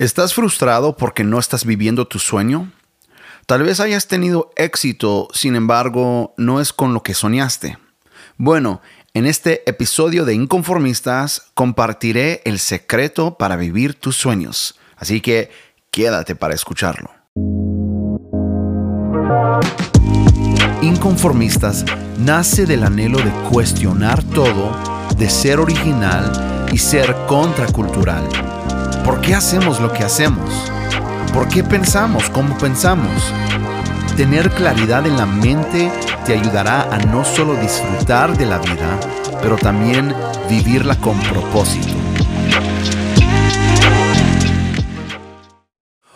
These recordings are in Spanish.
¿Estás frustrado porque no estás viviendo tu sueño? Tal vez hayas tenido éxito, sin embargo, no es con lo que soñaste. Bueno, en este episodio de Inconformistas compartiré el secreto para vivir tus sueños, así que quédate para escucharlo. Inconformistas nace del anhelo de cuestionar todo, de ser original y ser contracultural. ¿Por qué hacemos lo que hacemos? ¿Por qué pensamos como pensamos? Tener claridad en la mente te ayudará a no solo disfrutar de la vida, pero también vivirla con propósito.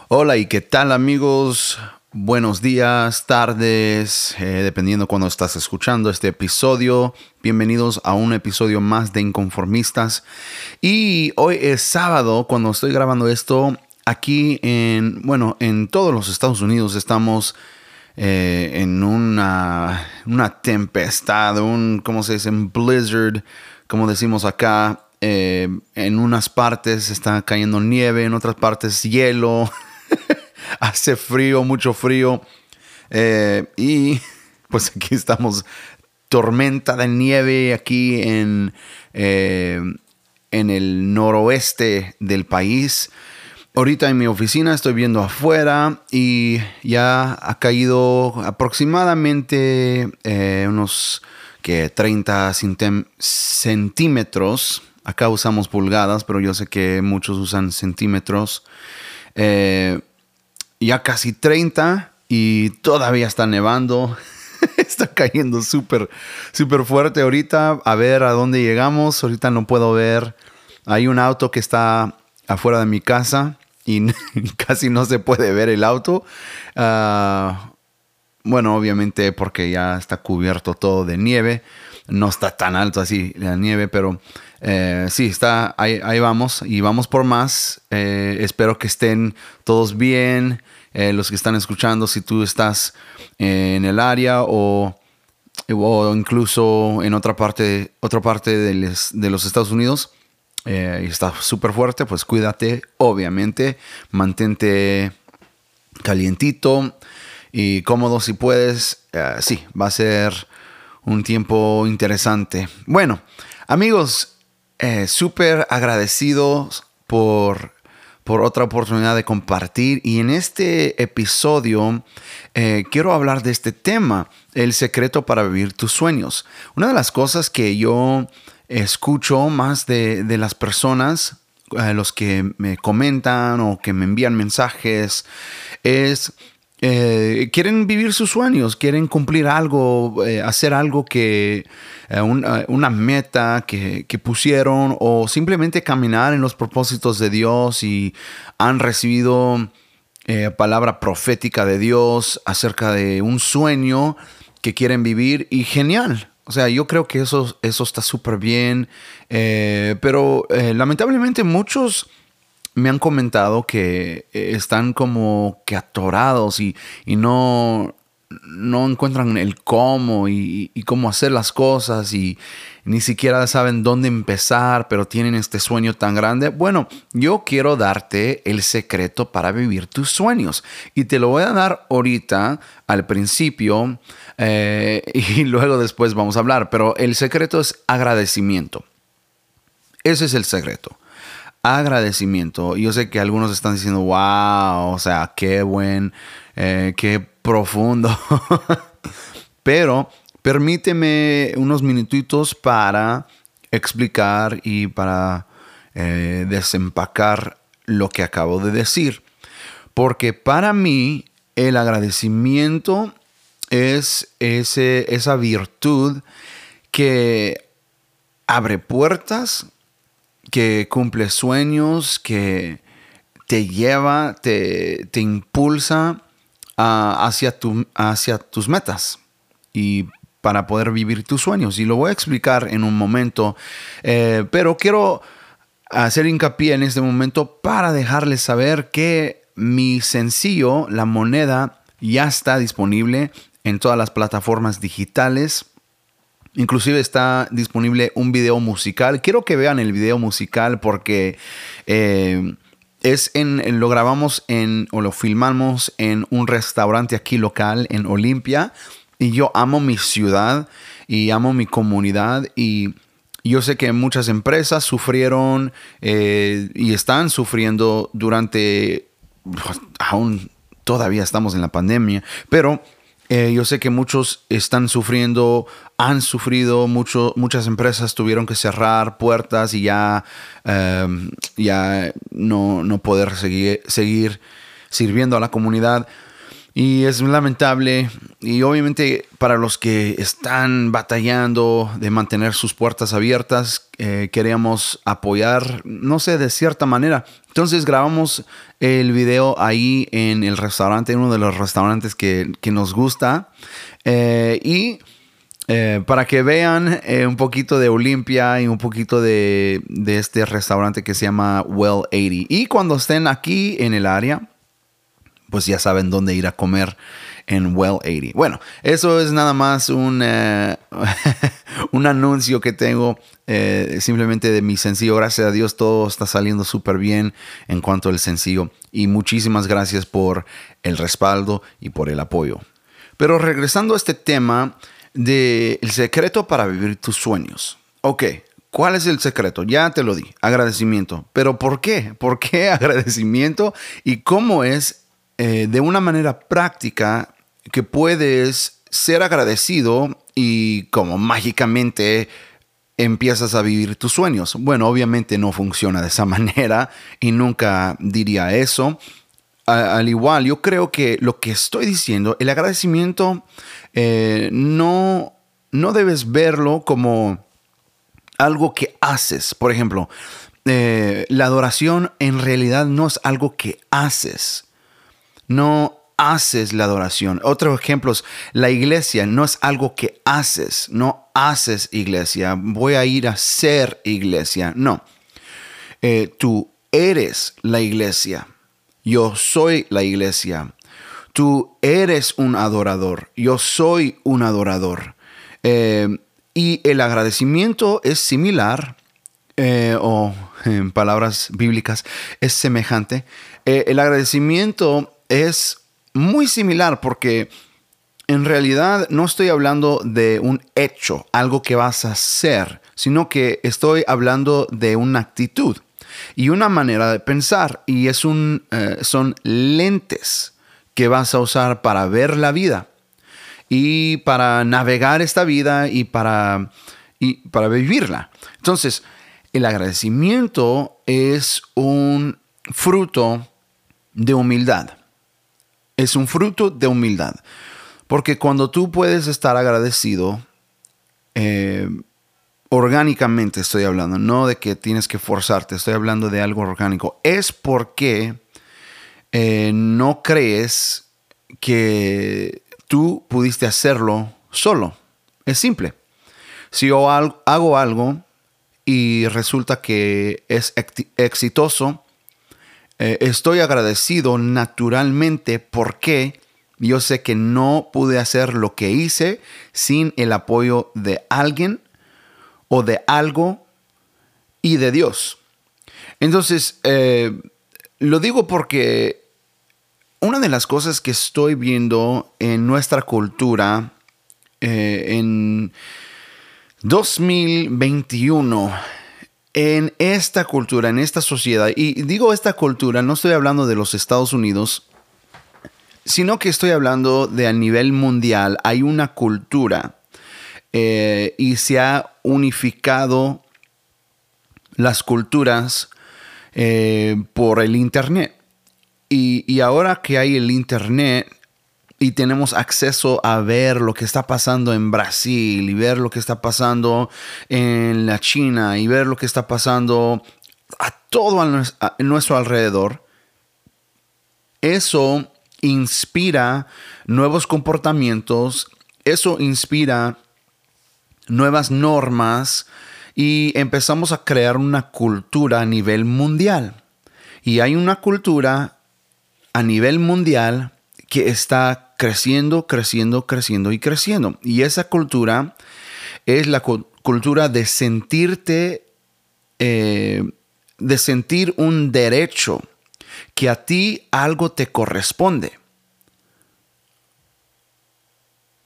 Hola y qué tal amigos, buenos días, tardes, eh, dependiendo cuando estás escuchando este episodio. Bienvenidos a un episodio más de Inconformistas. Y hoy es sábado cuando estoy grabando esto. Aquí en, bueno, en todos los Estados Unidos estamos eh, en una, una tempestad, un, ¿cómo se dice? Un blizzard, como decimos acá. Eh, en unas partes está cayendo nieve, en otras partes hielo. hace frío, mucho frío. Eh, y pues aquí estamos, tormenta de nieve aquí en, eh, en el noroeste del país. Ahorita en mi oficina estoy viendo afuera y ya ha caído aproximadamente eh, unos que 30 centímetros. Acá usamos pulgadas, pero yo sé que muchos usan centímetros ya casi 30 y todavía está nevando. está cayendo súper, súper fuerte ahorita. A ver a dónde llegamos. Ahorita no puedo ver. Hay un auto que está afuera de mi casa y casi no se puede ver el auto. Ah, bueno, obviamente porque ya está cubierto todo de nieve. No está tan alto así la nieve, pero eh, sí, está, ahí, vamos y vamos por más. Eh, espero que estén todos bien. Eh, los que están escuchando, si tú estás eh, en el área o, o, incluso en otra parte, otra parte de, los Estados Unidos eh, y está súper fuerte, pues cuídate, obviamente, mantente calientito y cómodo si puedes. sí, va a ser un tiempo interesante. Bueno, amigos, súper agradecidos por por otra oportunidad de compartir. Y en este episodio eh, quiero hablar de este tema, el secreto para vivir tus sueños. Una de las cosas que yo escucho más de, las personas, eh, los que me comentan o que me envían mensajes, es eh, quieren vivir sus sueños, quieren cumplir algo, eh, hacer algo que, eh, una meta que, pusieron o simplemente caminar en los propósitos de Dios y han recibido palabra profética de Dios acerca de un sueño que quieren vivir y genial. O sea, yo creo que eso, eso está súper bien, pero lamentablemente muchos me han comentado que eh, están como que atorados y, no, no encuentran el cómo y, cómo hacer las cosas y ni siquiera saben dónde empezar, pero tienen este sueño tan grande. Bueno, yo quiero darte el secreto para vivir tus sueños y te lo voy a dar ahorita al principio eh, y luego después vamos a hablar, pero el secreto es agradecimiento. Ese es el secreto agradecimiento. Yo sé que algunos están diciendo, wow, o sea, qué buen, eh, qué profundo. Pero permíteme unos minutitos para explicar y para eh, desempacar lo que acabo de decir. Porque para mí el agradecimiento es ese, esa virtud que abre puertas que cumple sueños, que te lleva, te, impulsa hacia, tu, hacia tus metas y para poder vivir tus sueños. Y lo voy a explicar en un momento, eh, pero quiero hacer hincapié en este momento para dejarles saber que mi sencillo, la moneda, ya está disponible en todas las plataformas digitales Inclusive está disponible un video musical. Quiero que vean el video musical porque eh, es en, lo grabamos en, o lo filmamos en un restaurante aquí local en Olimpia. Y yo amo mi ciudad y amo mi comunidad y yo sé que muchas empresas sufrieron eh, y están sufriendo durante, pues, aún todavía estamos en la pandemia, pero eh, yo sé que muchos están sufriendo, han sufrido, muchas empresas tuvieron que cerrar puertas y ya, em, ya no, no, poder seguir, seguir sirviendo a la comunidad. Y es lamentable. Y obviamente para los que están batallando de mantener sus puertas abiertas, eh, queríamos apoyar, no sé, de cierta manera. Entonces grabamos el video ahí en el restaurante, en uno de los restaurantes que, nos gusta. Eh, y eh, para que vean un poquito de Olimpia y un poquito de, de este restaurante que se llama Well 80. Y cuando estén aquí en el área, pues ya saben dónde ir a comer en Well 80. Bueno, eso es nada más un, eh, un anuncio que tengo eh, simplemente de mi sencillo. Gracias a Dios todo está saliendo súper bien en cuanto al sencillo. Y muchísimas gracias por el respaldo y por el apoyo. Pero regresando a este tema del el secreto para vivir tus sueños. Ok, ¿Cuál es el secreto? Ya te lo di, agradecimiento. Pero ¿por qué? ¿Por qué agradecimiento? ¿Y cómo es eh, de una manera práctica que puedes ser agradecido y como mágicamente empiezas a vivir tus sueños. Bueno, obviamente no funciona de esa manera y nunca diría eso. al igual, yo creo que lo que estoy diciendo, el agradecimiento, eh, no, no debes verlo como algo que haces. Por ejemplo, eh, la adoración en realidad no es algo que haces no haces la adoración. Otros ejemplos, la iglesia no es algo que haces, no haces iglesia, voy a ir a ser iglesia, no. Eh, tú eres la iglesia, yo soy la iglesia, tú eres un adorador, yo soy un adorador. Eh, y el agradecimiento es similar, eh, o en palabras bíblicas, es semejante. el agradecimiento es muy similar porque en realidad no estoy hablando de un hecho, algo que vas a hacer, sino que estoy hablando de una actitud y una manera de pensar. Y es un, eh, son lentes que vas a usar para ver la vida y para navegar esta vida y para, y para vivirla. Entonces, el agradecimiento es un fruto de humildad es un fruto de humildad. Porque cuando tú puedes estar agradecido, eh, orgánicamente estoy hablando, no de que tienes que forzarte, estoy hablando de algo orgánico, es porque eh, no crees que tú pudiste hacerlo solo. Es simple. Si yo hago algo y resulta que es exitoso, eh, estoy agradecido naturalmente porque yo sé que no pude hacer lo que hice sin el apoyo de alguien o de algo y de Dios. Entonces, eh, lo digo porque una de las cosas que estoy viendo en nuestra cultura eh, en 2021 en esta cultura, en esta sociedad, y digo esta cultura, no estoy hablando de los Estados Unidos, sino que estoy hablando de a nivel mundial, hay una cultura eh, y se ha unificado las culturas eh, por el Internet. y, ahora que hay el Internet, y tenemos acceso a ver lo que está pasando en Brasil y ver lo que está pasando en la China y ver lo que está pasando a todo a nuestro alrededor, eso inspira nuevos comportamientos, eso inspira nuevas normas y empezamos a crear una cultura a nivel mundial. Y hay una cultura a nivel mundial que está creciendo, creciendo, creciendo y creciendo. Y esa cultura es la cultura de sentirte, eh, de sentir un derecho que a ti algo te corresponde.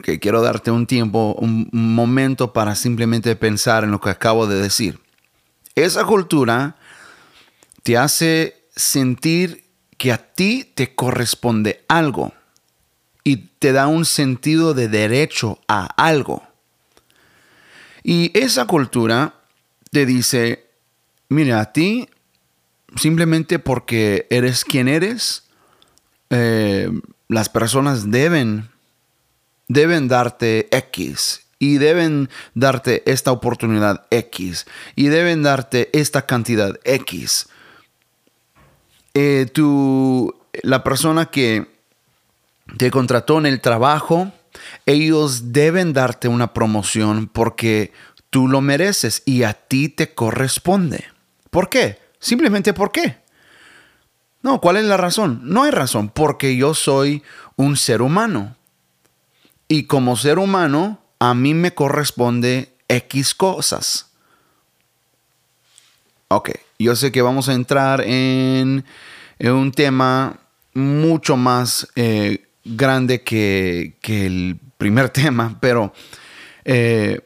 Que quiero darte un tiempo, un momento para simplemente pensar en lo que acabo de decir. Esa cultura te hace sentir que a ti te corresponde algo y te da un sentido de derecho a algo. Y esa cultura te dice, mira, a ti simplemente porque eres quien eres, eh, las personas deben, deben darte X y deben darte esta oportunidad X y deben darte esta cantidad X. Eh, la persona que te contrató en el trabajo, ellos deben darte una promoción porque tú lo mereces y a ti te corresponde. ¿Por qué? Simplemente ¿por qué? No, ¿cuál es la razón? No hay razón, porque yo soy un ser humano. Y como ser humano, a mí me corresponde X cosas. Ok, yo sé que vamos a entrar en, un tema mucho más eh, grande que, el primer tema, pero eh,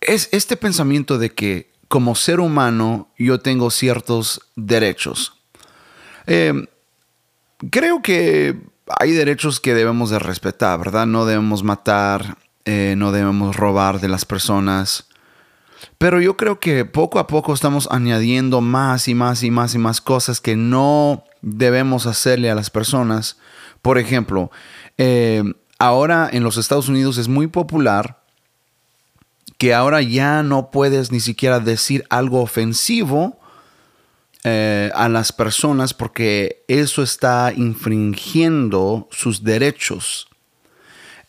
es este pensamiento de que como ser humano yo tengo ciertos derechos. Eh, creo que hay derechos que debemos de respetar, ¿verdad? No debemos matar, eh, no debemos robar de las personas. Pero yo creo que poco a poco estamos añadiendo más y más y más y más cosas que no debemos hacerle a las personas. Por ejemplo, eh, ahora en los Estados Unidos es muy popular que ahora ya no puedes ni siquiera decir algo ofensivo eh, a las personas porque eso está infringiendo sus derechos.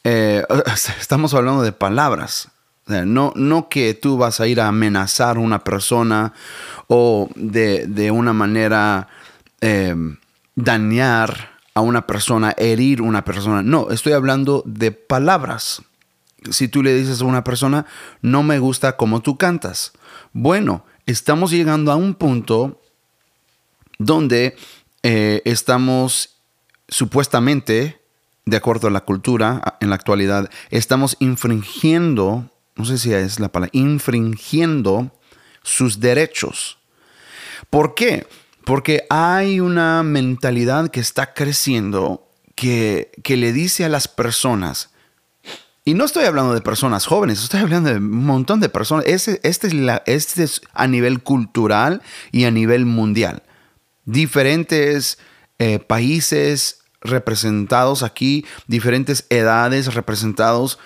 Eh, estamos hablando de palabras. No, no que tú vas a ir a amenazar a una persona o de, una manera eh, dañar a una persona, herir a una persona. No, estoy hablando de palabras si tú le dices a una persona, no me gusta cómo tú cantas. Bueno, estamos llegando a un punto donde eh, estamos supuestamente, de acuerdo a la cultura en la actualidad, estamos infringiendo, no sé si es la palabra, infringiendo sus derechos. ¿Por qué? Porque hay una mentalidad que está creciendo que, que le dice a las personas, y no estoy hablando de personas jóvenes, estoy hablando de un montón de personas. Este, este, es, a nivel cultural y a nivel mundial. Diferentes eh, países representados aquí, diferentes edades representados.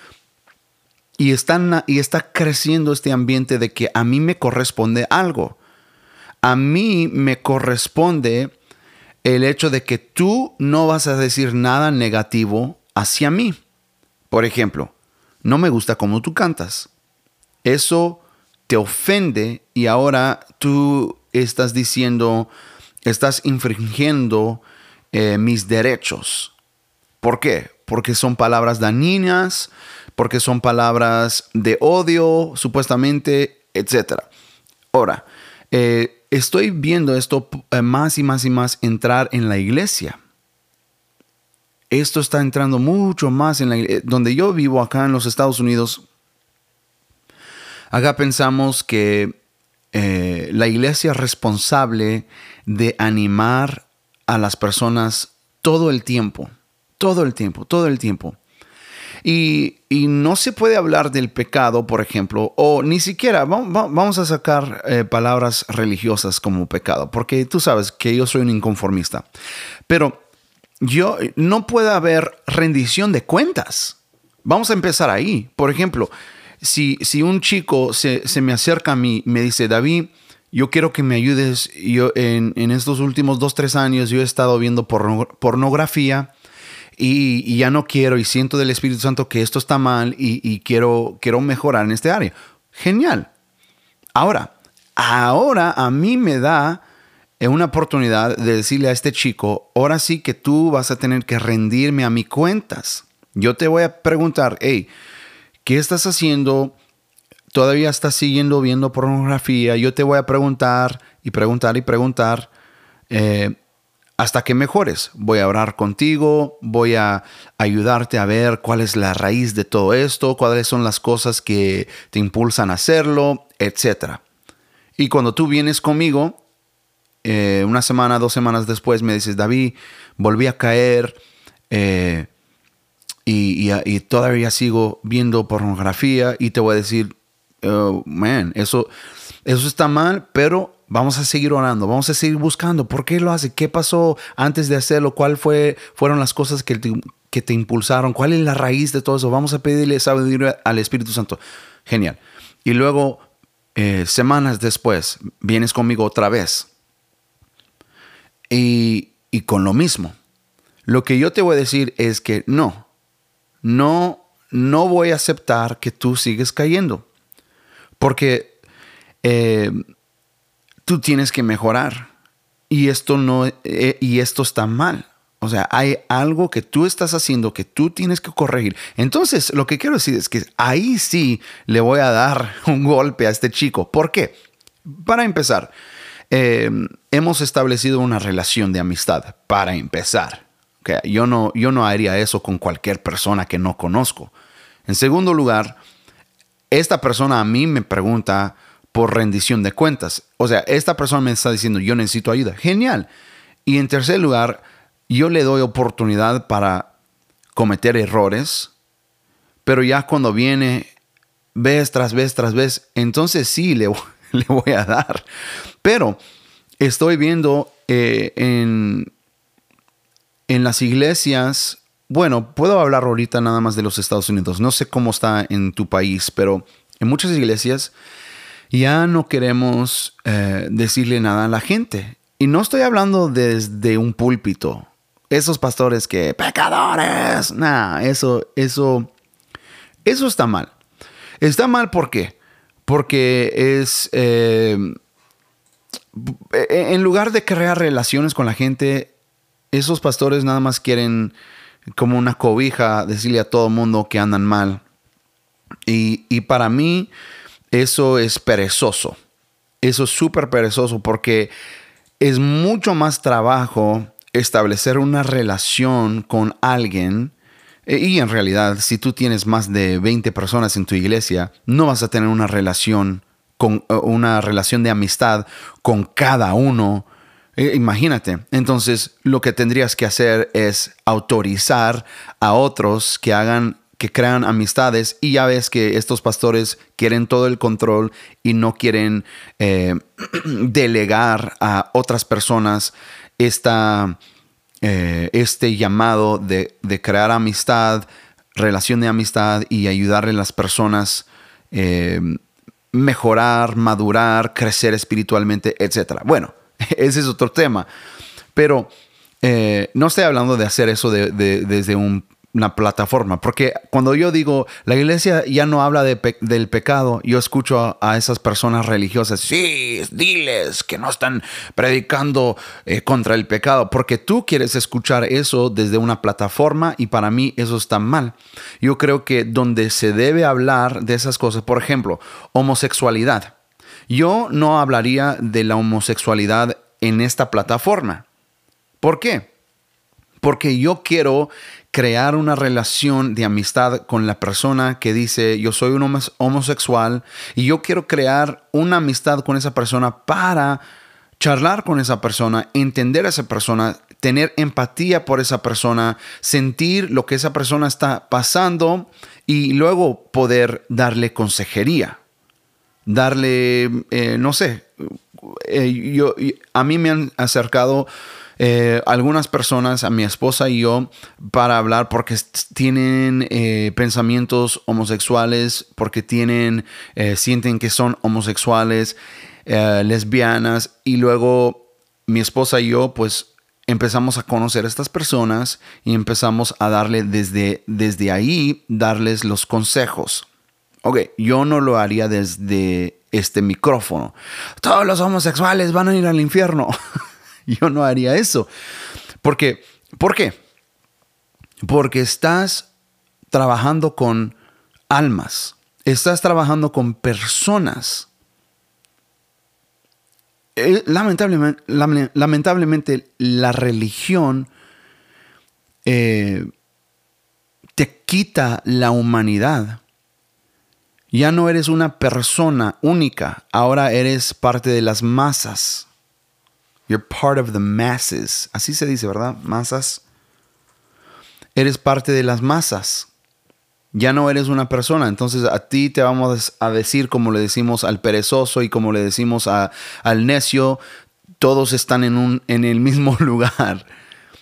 Y, están, y está creciendo este ambiente de que a mí me corresponde algo. A mí me corresponde el hecho de que tú no vas a decir nada negativo hacia mí. Por ejemplo, no me gusta cómo tú cantas. Eso te ofende y ahora tú estás diciendo, estás infringiendo eh, mis derechos. ¿Por qué? Porque son palabras dañinas, porque son palabras de odio, supuestamente, etc. Ahora, eh, estoy viendo esto eh, más y más y más entrar en la iglesia esto está entrando mucho más en la eh, donde yo vivo acá en los Estados Unidos. Acá pensamos que eh, la iglesia es responsable de animar a las personas todo el tiempo, todo el tiempo, todo el tiempo. Y, no se puede hablar del pecado, por ejemplo, o ni siquiera vamos a sacar eh, palabras religiosas como pecado, porque tú sabes que yo soy un inconformista. Pero yo no puede haber rendición de cuentas. Vamos a empezar ahí. Por ejemplo, si, un chico se, me acerca a mí y me dice, David, yo quiero que me ayudes. Yo en, estos últimos dos, tres años yo he estado viendo pornografía y, ya no quiero y siento del Espíritu Santo que esto está mal y, quiero, quiero mejorar en este área. Genial. Ahora, ahora a mí me da es una oportunidad de decirle a este chico, ahora sí que tú vas a tener que rendirme a mis cuentas. Yo te voy a preguntar, hey, ¿qué estás haciendo? ¿Todavía estás siguiendo viendo pornografía? Yo te voy a preguntar y preguntar y preguntar. Eh, hasta que mejores. Voy a orar contigo, voy a ayudarte a ver cuál es la raíz de todo esto, cuáles son las cosas que te impulsan a hacerlo, etc. Y cuando tú vienes conmigo, eh, una semana, dos semanas después me dices, David, volví a caer eh, y, todavía sigo viendo pornografía y te voy a decir, oh, man, eso, eso está mal, pero vamos a seguir orando, vamos a seguir buscando. ¿Por qué lo hace? ¿Qué pasó antes de hacerlo? ¿Cuál fue, fueron las cosas que te, que te impulsaron? ¿Cuál es la raíz de todo eso? Vamos a pedirle sabiduría al Espíritu Santo. Genial. Y luego, eh, semanas después, vienes conmigo otra vez y, con lo mismo. Lo que yo te voy a decir es que no, no, no voy a aceptar que tú sigues cayendo. Porque eh, tú tienes que mejorar. Y esto no, eh, y esto está mal. O sea, hay algo que tú estás haciendo que tú tienes que corregir. Entonces, lo que quiero decir es que ahí sí le voy a dar un golpe a este chico. ¿Por qué? Para empezar, Em, hemos establecido una relación de amistad para empezar. Yo, no, yo no haría eso con cualquier persona que no conozco. En segundo lugar, esta persona a mí me pregunta por rendición de cuentas. O sea, esta persona me está diciendo, yo necesito ayuda. Genial. Y en tercer lugar, yo le doy oportunidad para cometer errores, pero ya cuando viene vez tras vez tras vez, entonces sí le, voy a dar. Pero estoy viendo eh, en, en las iglesias, bueno, puedo hablar ahorita nada más de los Estados Unidos, no sé cómo está en tu país, pero en muchas iglesias ya no queremos eh, decirle nada a la gente. Y no estoy hablando desde un púlpito. Esos pastores que, pecadores, nada, eso, eso, eso está mal. Está mal ¿por qué? Porque es, eh, en lugar de crear relaciones con la gente, esos pastores nada más quieren como una cobija decirle a todo mundo que andan mal. Y, y para mí eso es perezoso. Eso es súper perezoso porque es mucho más trabajo establecer una relación con alguien. E, y en realidad, si tú tienes más de 20 personas en tu iglesia, no vas a tener una relación con eh, una relación de amistad con cada uno. Eh, imagínate, entonces lo que tendrías que hacer es autorizar a otros que hagan que crean amistades y ya ves que estos pastores quieren todo el control y no quieren eh, delegar a otras personas esta, este llamado de, de, crear amistad, relación de amistad y ayudarle a las personas mejorar, madurar, crecer espiritualmente, etc. Bueno, ese es otro tema. Pero eh, no estoy hablando de hacer eso desde un una plataforma. Porque cuando yo digo, la iglesia ya no habla del pecado, yo escucho a, esas personas religiosas, sí, diles que no están predicando eh, contra el pecado, porque tú quieres escuchar eso desde una plataforma y para mí eso está mal. Yo creo que donde se debe hablar de esas cosas, por ejemplo, homosexualidad. Yo no hablaría de la homosexualidad en esta plataforma. ¿Por qué? Porque yo quiero crear una relación de amistad con la persona que dice yo soy un homosexual y yo quiero crear una amistad con esa persona para charlar con esa persona, entender a esa persona, tener empatía por esa persona, sentir lo que esa persona está pasando y luego poder darle consejería, darle, eh, no sé, eh, yo, a mí me han acercado eh, algunas personas, a mi esposa y yo, para hablar porque tienen eh, pensamientos homosexuales, porque tienen, eh, sienten que son homosexuales, lesbianas, y luego mi esposa y yo, pues empezamos a conocer a estas personas y empezamos a darle desde, desde ahí, darles los consejos. Ok, yo no lo haría desde este micrófono. Todos los homosexuales van a ir al infierno. Yo no haría eso. Porque, ¿Por qué? Porque estás trabajando con almas, estás trabajando con personas. eh, lamentablemente, lamentablemente, la religión eh, te quita la humanidad. Ya no eres una persona única, ahora eres parte de las masas. You're part of the masses. Así se dice, ¿verdad? Masas. Eres parte de las masas. Ya no eres una persona. Entonces a ti te vamos a decir como le decimos al perezoso y como le decimos al necio. Todos están en, un, en el mismo lugar.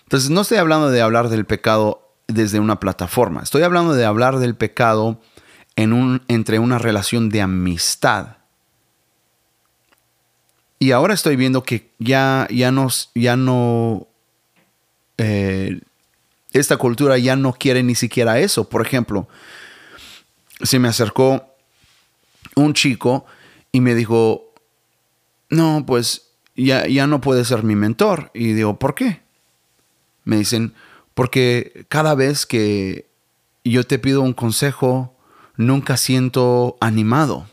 Entonces no estoy hablando de hablar del pecado desde una plataforma. Estoy hablando de hablar del pecado en un, entre una relación de amistad. Y ahora estoy viendo que ya, ya, ya no, eh, esta cultura ya no quiere ni siquiera eso. Por ejemplo, se me acercó un chico y me dijo, no, pues ya, ya no puede ser mi mentor. Y digo, ¿por qué? Me dicen, porque cada vez que yo te pido un consejo, nunca siento animado.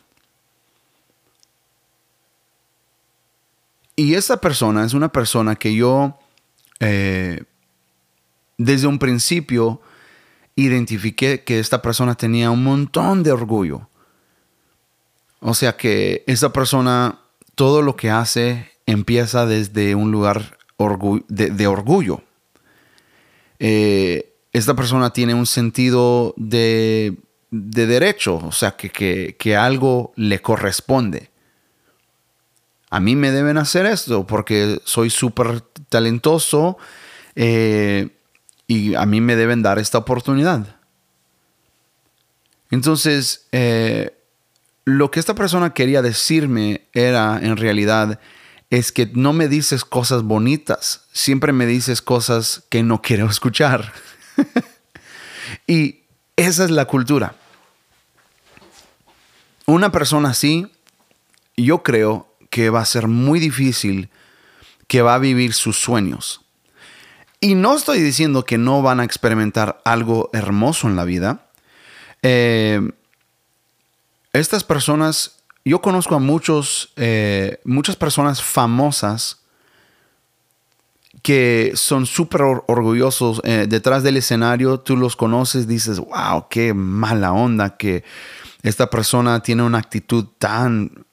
Y esta persona es una persona que yo eh, desde un principio identifiqué que esta persona tenía un montón de orgullo. O sea que esta persona, todo lo que hace empieza desde un lugar de, orgullo. Eh, esta persona tiene un sentido de de derecho, o sea, que, que, algo le corresponde. A mí me deben hacer esto porque soy súper talentoso eh, y a mí me deben dar esta oportunidad. Entonces, eh, lo que esta persona quería decirme era en realidad es que no me dices cosas bonitas, siempre me dices cosas que no quiero escuchar. y esa es la cultura. Una persona así, yo creo que va a ser muy difícil que va a vivir sus sueños. Y no estoy diciendo que no van a experimentar algo hermoso en la vida. Eh, estas personas, yo conozco a muchos, eh, muchas personas famosas que son súper orgullosos eh, detrás del escenario, tú los conoces, dices, wow, qué mala onda que esta persona tiene una actitud tan,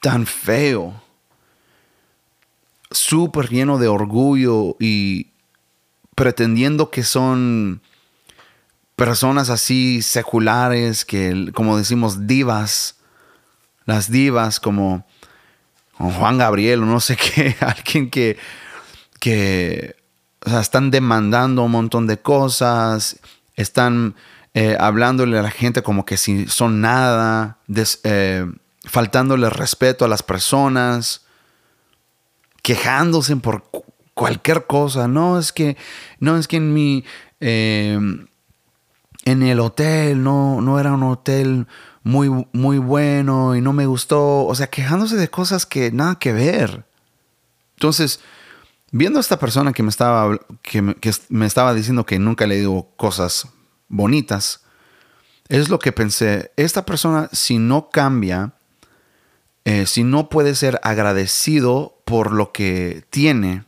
tan feo, súper lleno de orgullo y pretendiendo que son personas así seculares, que como decimos divas, las divas como Juan Gabriel o no sé qué, alguien que que están demandando un montón de cosas, están eh, hablándole a la gente como que si son nada, eh, faltándole respeto a las personas, quejándose por cualquier cosa. No es que, no es que en mi, em, en el hotel no, no era un hotel muy, muy bueno y no me gustó. O sea, quejándose de cosas que nada que ver. Entonces, Viendo a esta persona que me estaba, que me, estaba diciendo que nunca le digo cosas bonitas, es lo que pensé. Esta persona, si no cambia, eh, si no puede ser agradecido por lo que tiene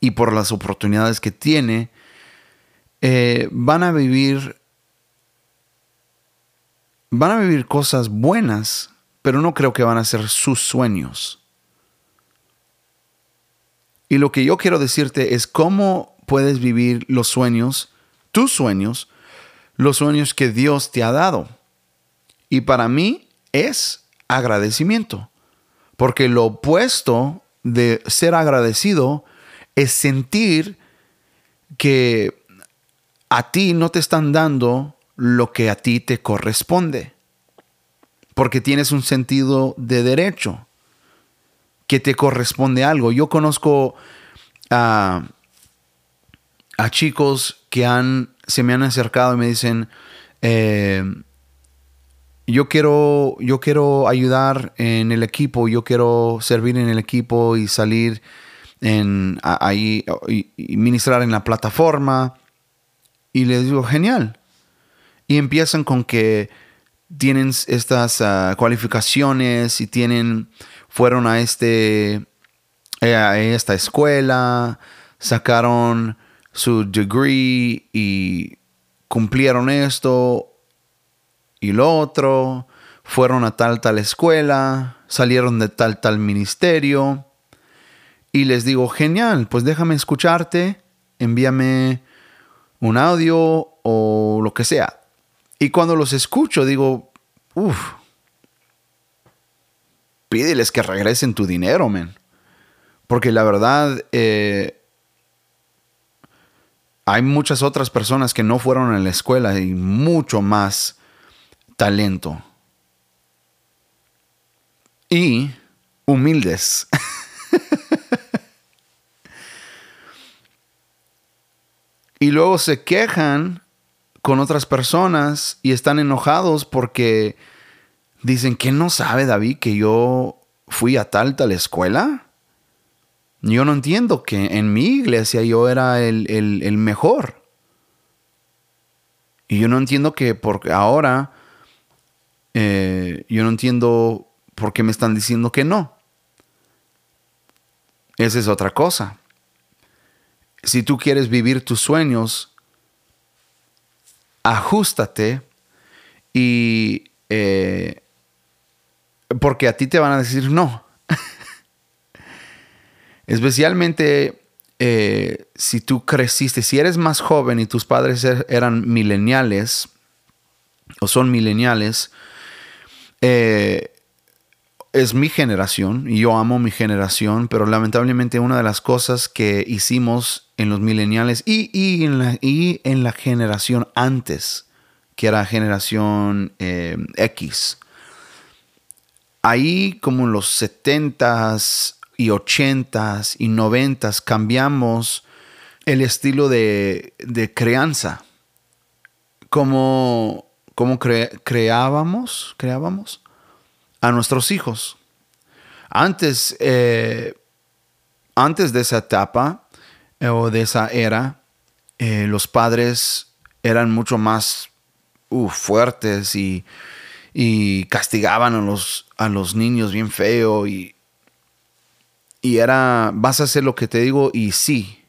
y por las oportunidades que tiene, eh, van a vivir van a vivir cosas buenas, pero no creo que van a ser sus sueños. Y lo que yo quiero decirte es cómo puedes vivir los sueños, tus sueños, los sueños que Dios te ha dado. Y para mí es agradecimiento. Porque lo opuesto de ser agradecido es sentir que a ti no te están dando lo que a ti te corresponde. Porque tienes un sentido de derecho que te corresponde algo. Yo conozco a, a chicos que han, se me han acercado y me dicen, eh, yo ministrar yo quiero ayudar en el equipo, yo quiero servir en el equipo y salir en, ahí y, ministrar en la plataforma. Y les digo, genial. Y empiezan con que tienen estas ah, cualificaciones y tienen fueron a, este, eh, a esta escuela, sacaron su degree y cumplieron esto y lo otro, fueron a tal tal escuela, salieron de tal tal ministerio y les digo, genial, pues déjame escucharte, envíame un audio o lo que sea. Y cuando los escucho digo, uff, pídeles que regresen tu dinero, men. Porque la verdad, eh, hay muchas otras personas que no fueron a la escuela y mucho más talento. Y humildes. y luego se quejan con otras personas y están enojados porque dicen que no sabe David que yo fui a tal tal escuela. Yo no entiendo que en mi iglesia yo era el, mejor. Y yo no entiendo que porque ahora, eh, yo no entiendo por qué me están diciendo que no. Esa es otra cosa. Si tú quieres vivir tus sueños, ajustate y... Eh, porque a ti te van a decir no. Especialmente eh, si tú creciste, si eres más joven y tus padres er, eran mileniales o son mileniales, eh, es mi generación y yo amo mi generación, pero lamentablemente una de las cosas que hicimos en los mileniales y, en, la, y en, la, generación antes, que era generación eh, X, ahí como en los 70s, y 80s y 90s cambiamos el estilo de, de crianza. Como, como creábamos, creábamos a nuestros hijos. Antes, eh, antes de esa etapa eh, o de esa era, eh, los padres eran mucho más uh, fuertes y, y, castigaban a los, a los niños bien feo y, y era, vas a hacer lo que te digo y sí.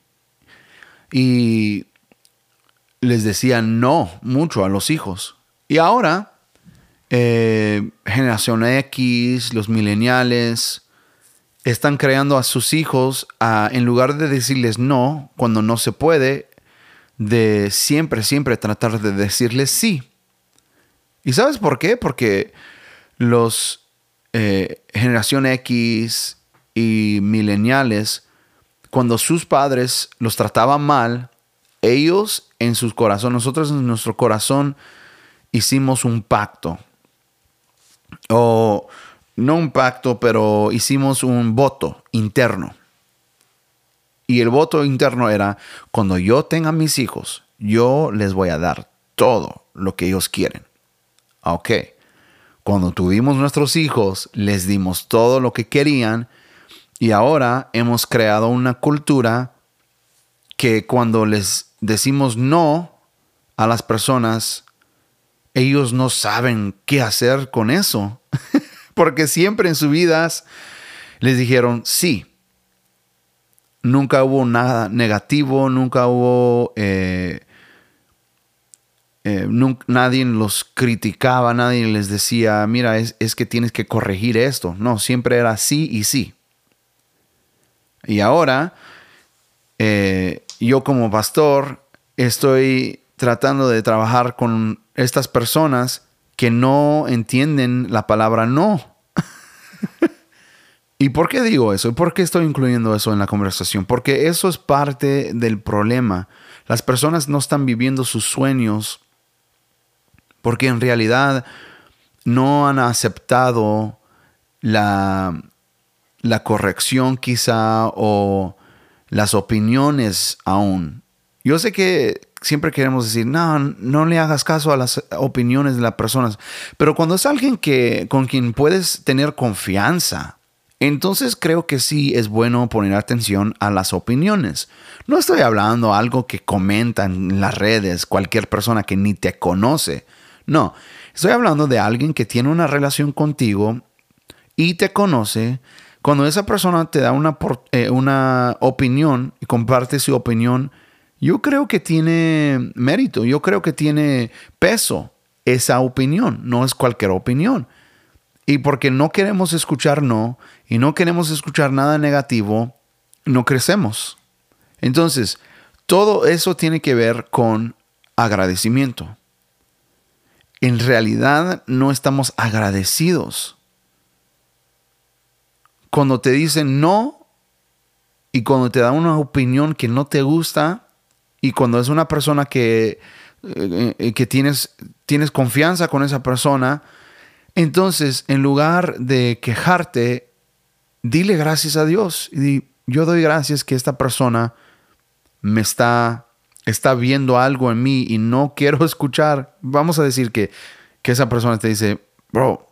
Y les decía no mucho a los hijos. Y ahora, eh, generación X, los millennials, están creando a sus hijos en lugar de decirles no cuando no se puede, de siempre, siempre tratar de decirles sí. ¿Y sabes por qué? Porque los eh, generación X y mileniales, cuando sus padres los trataban mal, ellos en sus corazones, nosotros en nuestro corazón hicimos un pacto. O no un pacto, pero hicimos un voto interno. Y el voto interno era, cuando yo tenga mis hijos, yo les voy a dar todo lo que ellos quieren. Ok. Cuando tuvimos nuestros hijos, les dimos todo lo que querían y ahora hemos creado una cultura que cuando les decimos no a las personas, ellos no saben qué hacer con eso. Porque siempre en sus vidas les dijeron sí. Nunca hubo nada negativo, nunca hubo... Eh, eh, nadie los criticaba, nadie les decía, mira, es, que tienes que corregir esto. No, siempre era sí y sí. Y ahora, eh, yo como pastor estoy tratando de trabajar con estas personas que no entienden la palabra no. ¿Y por qué digo eso? ¿Y por qué estoy incluyendo eso en la conversación? Porque eso es parte del problema. Las personas no están viviendo sus sueños porque en realidad no han aceptado la, la corrección quizá o las opiniones aún. Yo sé que siempre queremos decir, no, no le hagas caso a las opiniones de las personas, pero cuando es alguien que, con quien puedes tener confianza, entonces creo que sí es bueno poner atención a las opiniones. No estoy hablando algo que comentan en las redes cualquier persona que ni te conoce. No, estoy hablando de alguien que tiene una relación contigo y te conoce, cuando esa persona te da una, eh, una opinión y comparte su opinión, yo creo que tiene mérito, yo creo que tiene peso esa opinión, no es cualquier opinión. Y porque no queremos escuchar no y no queremos escuchar nada negativo, no crecemos. Entonces, todo eso tiene que ver con agradecimiento. En realidad no estamos agradecidos. Cuando te dicen no y cuando te da una opinión que no te gusta y cuando es una persona que, eh, que tienes, tienes confianza con esa persona, entonces en lugar de quejarte, dile gracias a Dios y yo doy gracias que esta persona me está, está viendo algo en mí y no quiero escuchar. Vamos a decir que, que esa persona te dice, bro,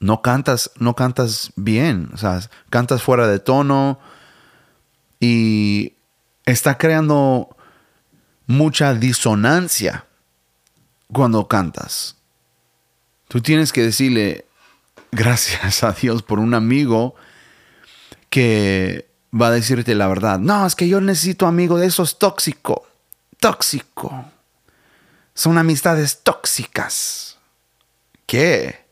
no cantas, no cantas bien, o sea, cantas fuera de tono y está creando mucha disonancia cuando cantas. Tú tienes que decirle gracias a Dios por un amigo que va a decirte la verdad. No, es que yo necesito amigo de esos tóxico. Tóxico. Son amistades tóxicas. ¿Qué?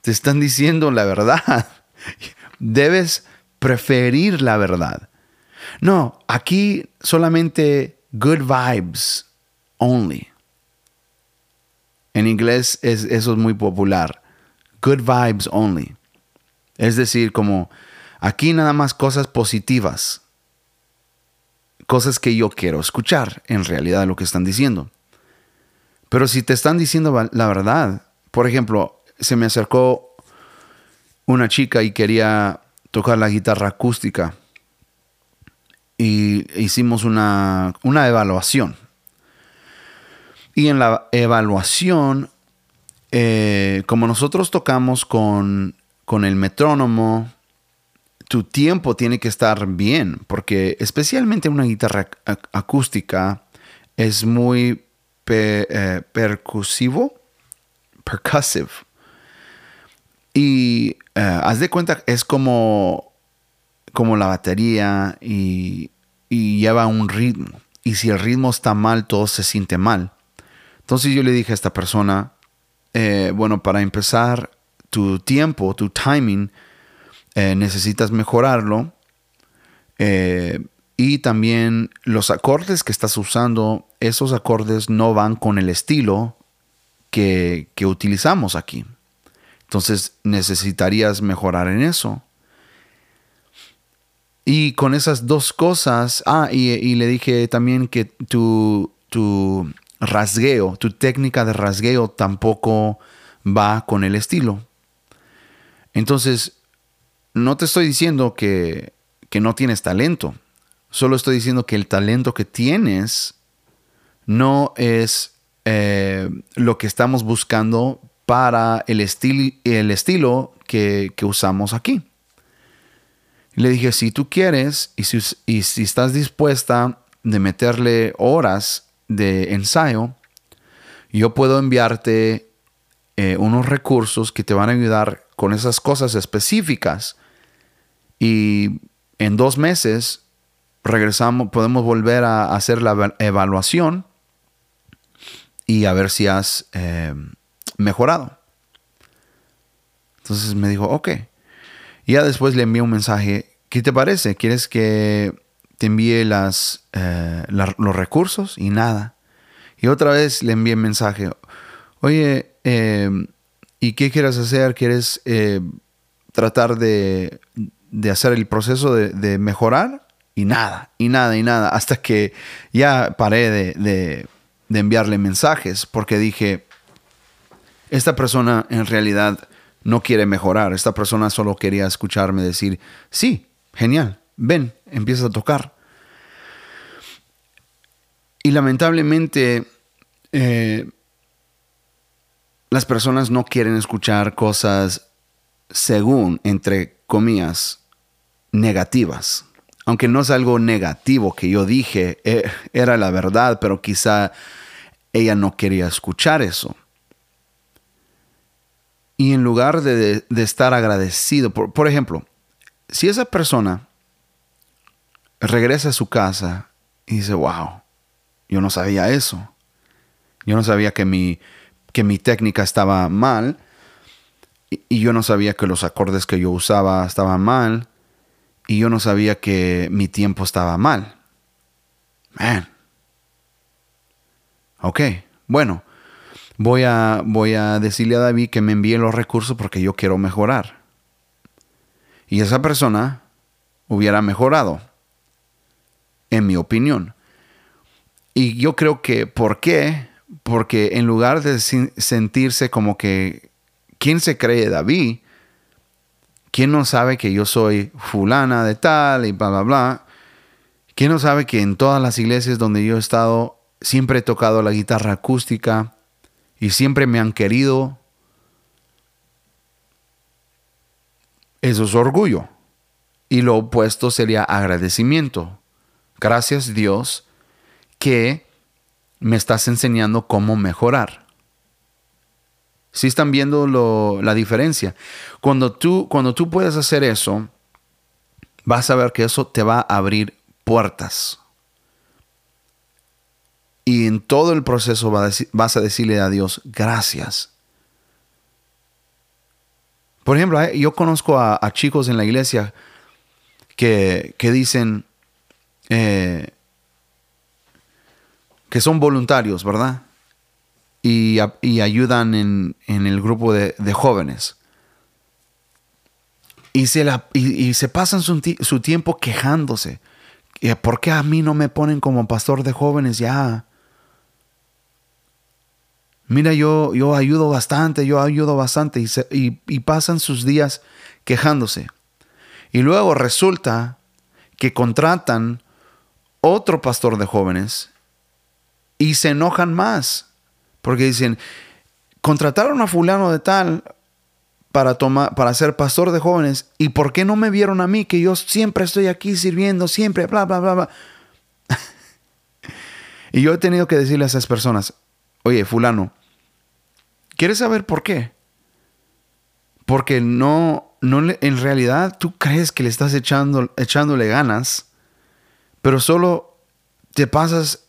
Te están diciendo la verdad. Debes preferir la verdad. No, aquí solamente good vibes only. En inglés es, eso es muy popular. Good vibes only. Es decir, como Aquí nada más cosas positivas. Cosas que yo quiero escuchar en realidad lo que están diciendo. Pero si te están diciendo la verdad, por ejemplo, se me acercó una chica y quería tocar la guitarra acústica y hicimos una, evaluación. Y en la evaluación, eh, como nosotros tocamos con, con el metrónomo, tu tiempo tiene que estar bien, porque especialmente una guitarra acústica es muy eh, percusivo, percussive. Y eh, haz de cuenta, es como, como la batería y, lleva un ritmo. Y si el ritmo está mal, todo se siente mal. Entonces yo le dije a esta persona, eh, bueno, para empezar, tu tiempo, tu timing, eh, necesitas mejorarlo. Eh, y también los acordes que estás usando, esos acordes no van con el estilo que, utilizamos aquí. Entonces necesitarías mejorar en eso. Y con esas dos cosas, ah, y, le dije también que tu, tu rasgueo, tu técnica de rasgueo tampoco va con el estilo. Entonces, no te estoy diciendo que, no tienes talento. Solo estoy diciendo que el talento que tienes no es eh, lo que estamos buscando para el, el estilo que, usamos aquí. Le dije, si tú quieres y si, estás dispuesta de meterle horas de ensayo, yo puedo enviarte eh, unos recursos que te van a ayudar con esas cosas específicas y en dos meses regresamos, podemos volver a hacer la evaluación y a ver si has eh, mejorado. Entonces me dijo, ok. Ya después le envié un mensaje, ¿qué te parece? ¿Quieres que te envíe eh, los recursos? Y nada. Y otra vez le envié un mensaje, oye, eh, ¿y qué quieres hacer? ¿Quieres tratar de de hacer el proceso de, mejorar y nada, y nada, y nada, hasta que ya paré de, enviarle mensajes porque dije, esta persona en realidad no quiere mejorar, esta persona solo quería escucharme decir, sí, genial, ven, empieza a tocar. Y lamentablemente eh, las personas no quieren escuchar cosas según, entre comillas, negativas. Aunque no es algo negativo que yo dije, eh, era la verdad, pero quizá ella no quería escuchar eso. Y en lugar de, estar agradecido, por, ejemplo, si esa persona regresa a su casa y dice, wow, yo no sabía eso. Yo no sabía que mi, que mi técnica estaba mal. Y, yo no sabía que los acordes que yo usaba estaban mal. Y yo no sabía que mi tiempo estaba mal. Man. Ok, bueno, voy a, voy a decirle a David que me envíe los recursos porque yo quiero mejorar. Y esa persona hubiera mejorado, en mi opinión. Y yo creo que, ¿por qué? Porque en lugar de sentirse como que, ¿quién se cree David? ¿Quién no sabe que yo soy fulana de tal y bla, bla, bla? ¿Quién no sabe que en todas las iglesias donde yo he estado siempre he tocado la guitarra acústica y siempre me han querido? Eso es orgullo. Y lo opuesto sería agradecimiento. Gracias Dios que me estás enseñando cómo mejorar. Si están viendo la diferencia. Cuando tú, cuando tú puedes hacer eso, vas a ver que eso te va a abrir puertas. Y en todo el proceso vas a decirle a Dios, gracias. Por ejemplo, yo conozco a, chicos en la iglesia que, dicen eh, que son voluntarios, ¿verdad? y, ayudan en, el grupo de, jóvenes. Y se, la, y, se pasan su, tiempo quejándose. ¿Por qué a mí no me ponen como pastor de jóvenes ya? Mira, yo, yo ayudo bastante, yo ayudo bastante. Y, y pasan sus días quejándose. Y luego resulta que contratan otro pastor de jóvenes y se enojan más porque dicen, contrataron a fulano de tal para, tomar, para ser pastor de jóvenes. ¿Y por qué no me vieron a mí? Que yo siempre estoy aquí sirviendo, siempre, bla, bla, bla, bla. y yo he tenido que decirle a esas personas, oye, fulano, ¿quieres saber por qué? Porque no, no en realidad tú crees que le estás echando, echándole ganas, pero solo te pasas,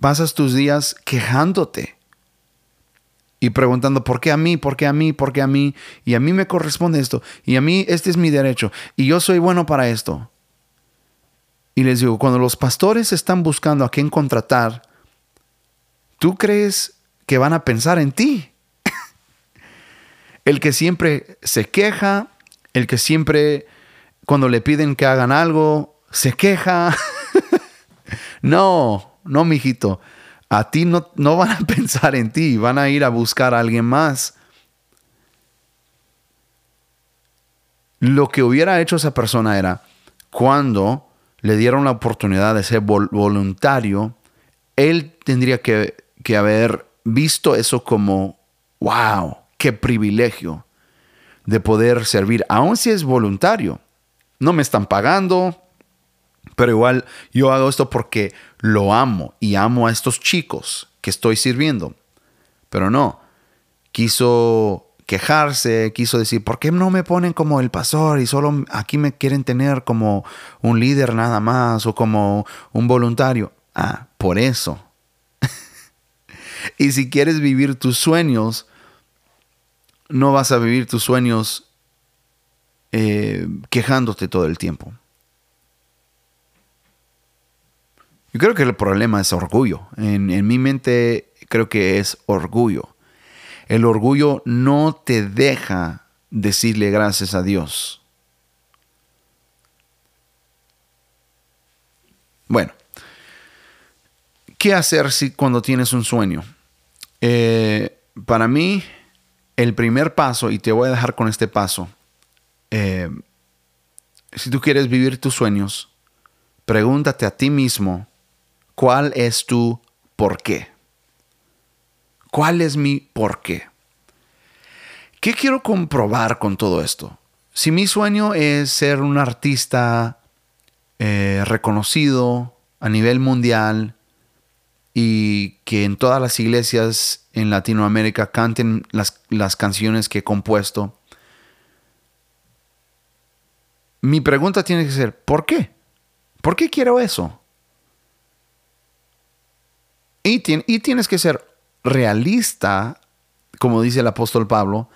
pasas tus días quejándote y preguntando, ¿por qué a mí? ¿Por qué a mí? ¿Por qué a mí? Y a mí me corresponde esto. Y a mí este es mi derecho. Y yo soy bueno para esto. Y les digo, cuando los pastores están buscando a quién contratar, ¿tú crees que van a pensar en ti? El que siempre se queja, el que siempre cuando le piden que hagan algo, se queja. no, no, mijito a ti no, no van a pensar en ti, van a ir a buscar a alguien más. Lo que hubiera hecho esa persona era, cuando le dieron la oportunidad de ser voluntario, él tendría que, que haber visto eso como, wow, qué privilegio de poder servir, aun si es voluntario. No me están pagando, pero igual yo hago esto porque lo amo y amo a estos chicos que estoy sirviendo. Pero no, quiso quejarse, quiso decir, ¿por qué no me ponen como el pastor y solo aquí me quieren tener como un líder nada más o como un voluntario? Ah, por eso. y si quieres vivir tus sueños, no vas a vivir tus sueños eh, quejándote todo el tiempo. Yo creo que el problema es orgullo. En, mi mente creo que es orgullo. El orgullo no te deja decirle gracias a Dios. Bueno, ¿qué hacer si cuando tienes un sueño? Eh, para mí, el primer paso, y te voy a dejar con este paso, eh, si tú quieres vivir tus sueños, pregúntate a ti mismo ¿Cuál es tu por qué? ¿Cuál es mi por qué? ¿Qué quiero comprobar con todo esto? Si mi sueño es ser un artista eh, reconocido a nivel mundial y que en todas las iglesias en Latinoamérica canten las, las canciones que he compuesto. Mi pregunta tiene que ser, ¿por qué? ¿Por qué quiero eso? Y, y tienes que ser realista, como dice el apóstol Pablo,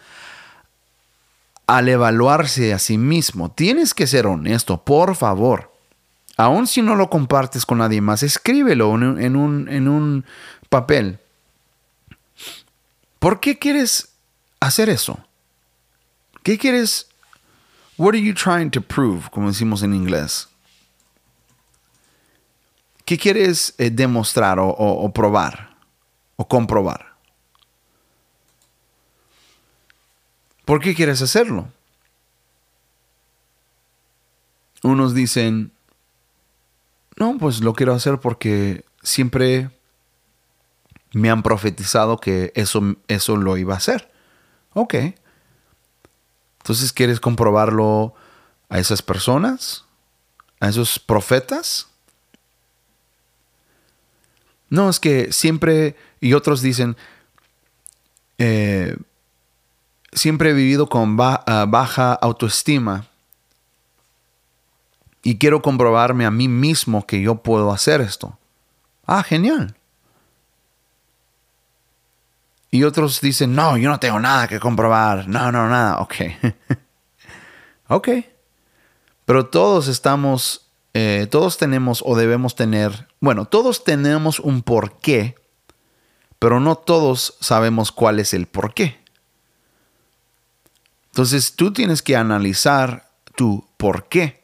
al evaluarse a sí mismo. Tienes que ser honesto, por favor. Aun si no lo compartes con nadie más, escríbelo en un, en un papel. ¿Por qué quieres hacer eso? ¿Qué quieres? What are you trying to prove? Como decimos en inglés. ¿Qué quieres eh, demostrar o probar o comprobar? ¿Por qué quieres hacerlo? Unos dicen, no, pues lo quiero hacer porque siempre me han profetizado que eso, eso lo iba a hacer. Ok. Entonces, ¿quieres comprobarlo a esas personas? ¿A esos profetas? No, es que siempre, y otros dicen, eh, siempre he vivido con ah, baja autoestima y quiero comprobarme a mí mismo que yo puedo hacer esto. Ah, genial. Y otros dicen, no, yo no tengo nada que comprobar. No, no, nada. Ok. ok. Pero todos estamos, eh, todos tenemos o debemos tener, bueno, todos tenemos un porqué, pero no todos sabemos cuál es el porqué. Entonces tú tienes que analizar tu porqué.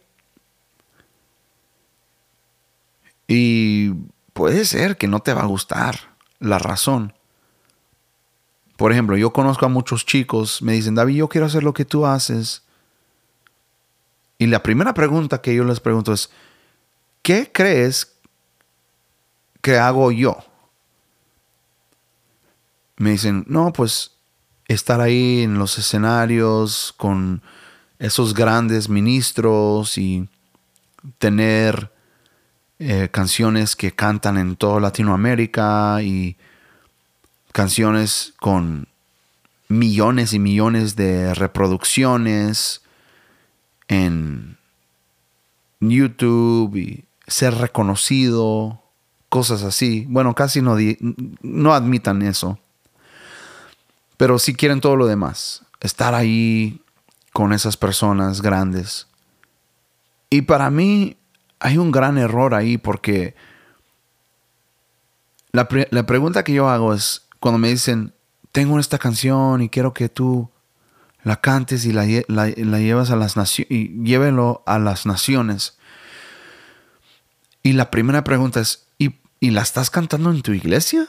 Y puede ser que no te va a gustar la razón. Por ejemplo, yo conozco a muchos chicos, me dicen, David, yo quiero hacer lo que tú haces. Y la primera pregunta que yo les pregunto es, ¿qué crees que hago yo? Me dicen, no, pues estar ahí en los escenarios con esos grandes ministros y tener eh, canciones que cantan en toda Latinoamérica y canciones con millones y millones de reproducciones en YouTube y ser reconocido, cosas así. Bueno, casi no, no admitan eso. Pero sí quieren todo lo demás. Estar ahí con esas personas grandes. Y para mí hay un gran error ahí porque la, pregunta que yo hago es cuando me dicen, tengo esta canción y quiero que tú la cantes y la, llevas a las naciones y llévelo a las naciones. Y la primera pregunta es, ¿y, ¿y la estás cantando en tu iglesia?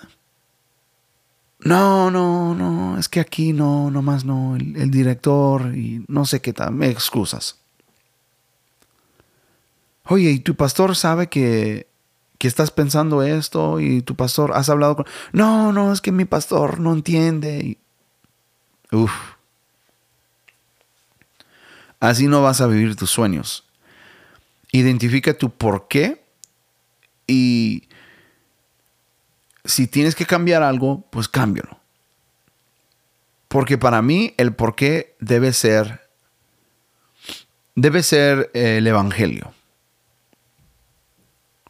No, no, no, es que aquí no, nomás no, el, el director y no sé qué tal, me excusas. Oye, ¿y tu pastor sabe que, que estás pensando esto? ¿Y tu pastor has hablado con... No, no, es que mi pastor no entiende. Uf. Así no vas a vivir tus sueños. Identifica tu por qué y si tienes que cambiar algo, pues cámbialo. Porque para mí el por qué debe ser debe ser el evangelio.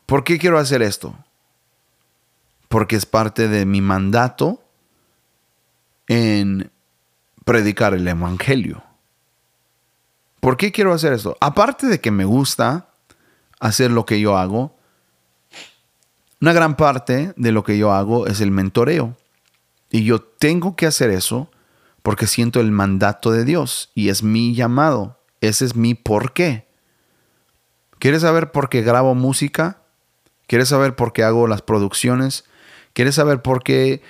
¿Por qué quiero hacer esto? Porque es parte de mi mandato en predicar el Evangelio. ¿Por qué quiero hacer esto? Aparte de que me gusta hacer lo que yo hago, una gran parte de lo que yo hago es el mentoreo. Y yo tengo que hacer eso porque siento el mandato de Dios y es mi llamado. Ese es mi por qué. ¿Quieres saber por qué grabo música? ¿Quieres saber por qué hago las producciones? ¿Quieres saber por qué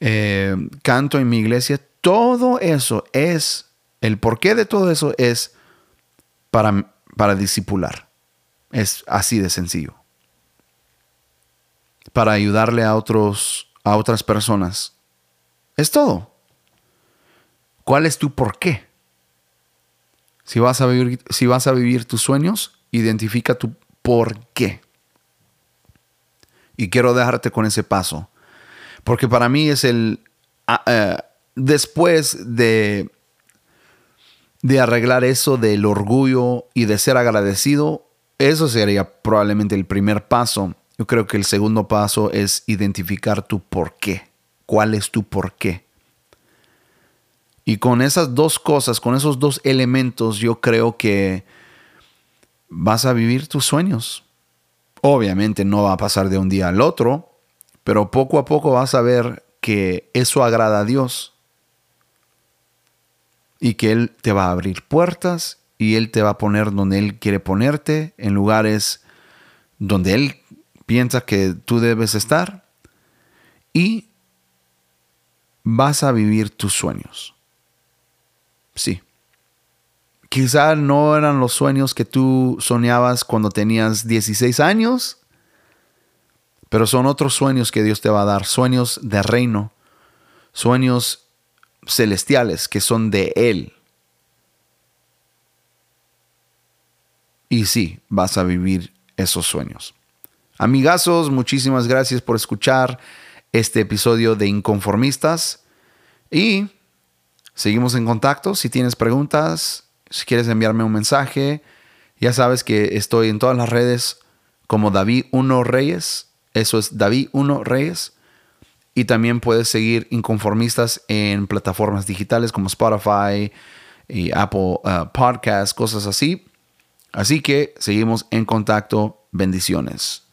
eh, canto en mi iglesia? Todo eso es, el porqué de todo eso es para, para discipular. Es así de sencillo. Para ayudarle a, otros, a otras personas. Es todo. ¿Cuál es tu por qué? Si vas a vivir, si vas a vivir tus sueños, identifica tu por qué. Y quiero dejarte con ese paso. Porque para mí es el... Ah, eh, después de, de arreglar eso del orgullo y de ser agradecido, eso sería probablemente el primer paso. Yo creo que el segundo paso es identificar tu por qué. ¿Cuál es tu por qué? Y con esas dos cosas, con esos dos elementos, yo creo que vas a vivir tus sueños. Obviamente no va a pasar de un día al otro, pero poco a poco vas a ver que eso agrada a Dios y que Él te va a abrir puertas y Él te va a poner donde Él quiere ponerte, en lugares donde Él piensa que tú debes estar y vas a vivir tus sueños. Sí. Quizá no eran los sueños que tú soñabas cuando tenías 16 años, pero son otros sueños que Dios te va a dar, sueños de reino, sueños celestiales que son de Él. Y sí, vas a vivir esos sueños. Amigazos, muchísimas gracias por escuchar este episodio de Inconformistas y seguimos en contacto. Si tienes preguntas, si quieres enviarme un mensaje, ya sabes que estoy en todas las redes como David 1 Reyes. Eso es David 1 Reyes. Y también puedes seguir Inconformistas en plataformas digitales como Spotify y Apple uh, Podcasts, cosas así. Así que seguimos en contacto. Bendiciones.